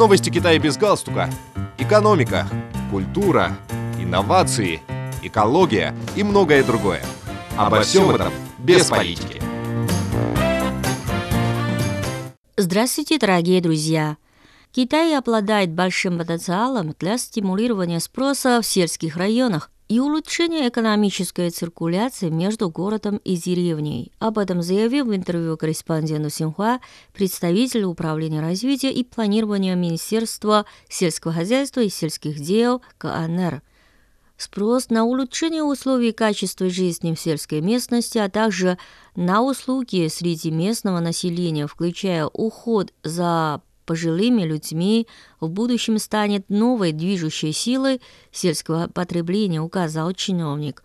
Новости Китая без галстука. Экономика, культура, инновации, экология и многое другое. Обо всем этом без политики. Здравствуйте, дорогие друзья! Китай обладает большим потенциалом для стимулирования спроса в сельских районах и улучшения экономической циркуляции между городом и деревней. Об этом заявил в интервью корреспонденту Синхуа представитель Управления развития и планирования Министерства сельского хозяйства и сельских дел КНР. Спрос на улучшение условий качества жизни в сельской местности, а также на услуги среди местного населения, включая уход за пожилыми людьми в будущем станет новой движущей силой сельского потребления, указал чиновник.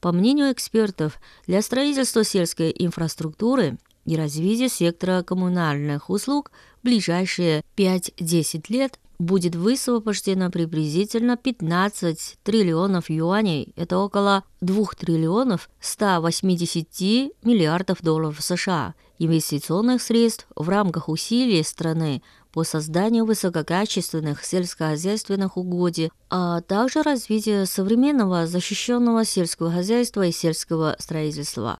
По мнению экспертов, для строительства сельской инфраструктуры и развития сектора коммунальных услуг в ближайшие 5-10 лет будет высвобождено приблизительно 15 триллионов юаней. Это около 2 триллионов 180 миллиардов долларов США инвестиционных средств в рамках усилий страны по созданию высококачественных сельскохозяйственных угодий, а также развитию современного защищенного сельского хозяйства и сельского строительства.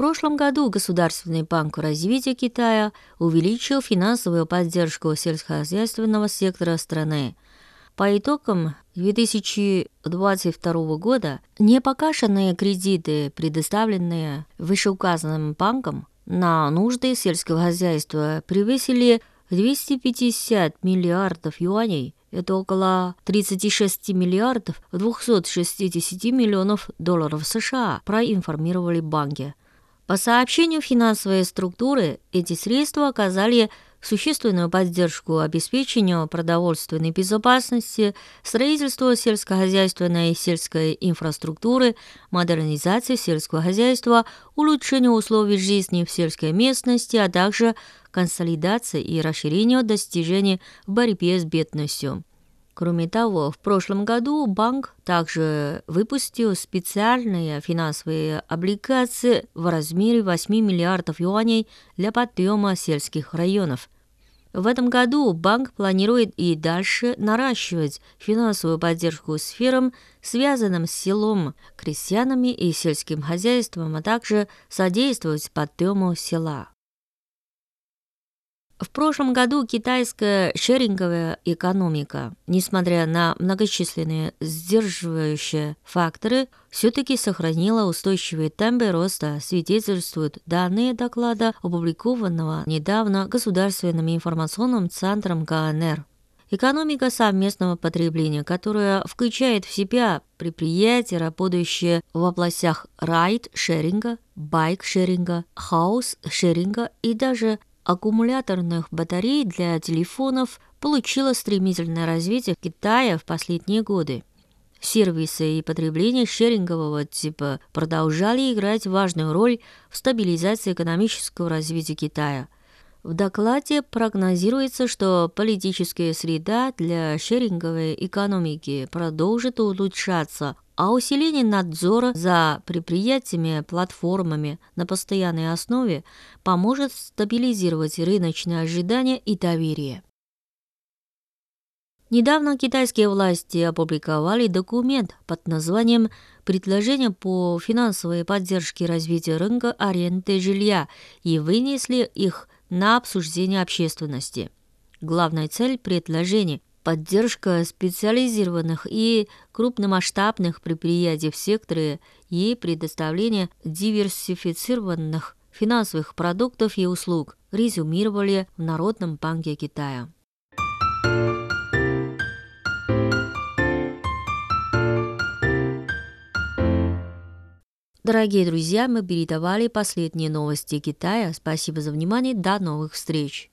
Прошлом году Государственный банк развития Китая увеличил финансовую поддержку сельскохозяйственного сектора страны. По итогам 2022 года непокашенные кредиты, предоставленные вышеуказанным банком на нужды сельского хозяйства, превысили 250 миллиардов юаней, это около 36 миллиардов 260 миллионов долларов США, проинформировали банки. По сообщению финансовой структуры, эти средства оказали существенную поддержку обеспечению продовольственной безопасности, строительству сельскохозяйственной и сельской инфраструктуры, модернизации сельского хозяйства, улучшению условий жизни в сельской местности, а также консолидации и расширению достижений в борьбе с бедностью. Кроме того, в прошлом году банк также выпустил специальные финансовые облигации в размере 8 миллиардов юаней для подъема сельских районов. В этом году банк планирует и дальше наращивать финансовую поддержку сферам, связанным с селом, крестьянами и сельским хозяйством, а также содействовать подъему села. В прошлом году китайская шеринговая экономика, несмотря на многочисленные сдерживающие факторы, все-таки сохранила устойчивые темпы роста, свидетельствуют данные доклада, опубликованного недавно Государственным информационным центром КНР. Экономика совместного потребления, которая включает в себя предприятия, работающие в областях райд-шеринга, байк-шеринга, хаус-шеринга и даже аккумуляторных батарей для телефонов получила стремительное развитие в Китае в последние годы. Сервисы и потребление шерингового типа продолжали играть важную роль в стабилизации экономического развития Китая. В докладе прогнозируется, что политическая среда для шеринговой экономики продолжит улучшаться, а усиление надзора за предприятиями, платформами на постоянной основе поможет стабилизировать рыночные ожидания и доверие. Недавно китайские власти опубликовали документ под названием «Предложение по финансовой поддержке развития рынка аренды жилья» и вынесли их на обсуждение общественности. Главная цель предложения поддержка специализированных и крупномасштабных предприятий в секторе и предоставление диверсифицированных финансовых продуктов и услуг, резюмировали в Народном банке Китая. Дорогие друзья, мы передавали последние новости Китая. Спасибо за внимание. До новых встреч!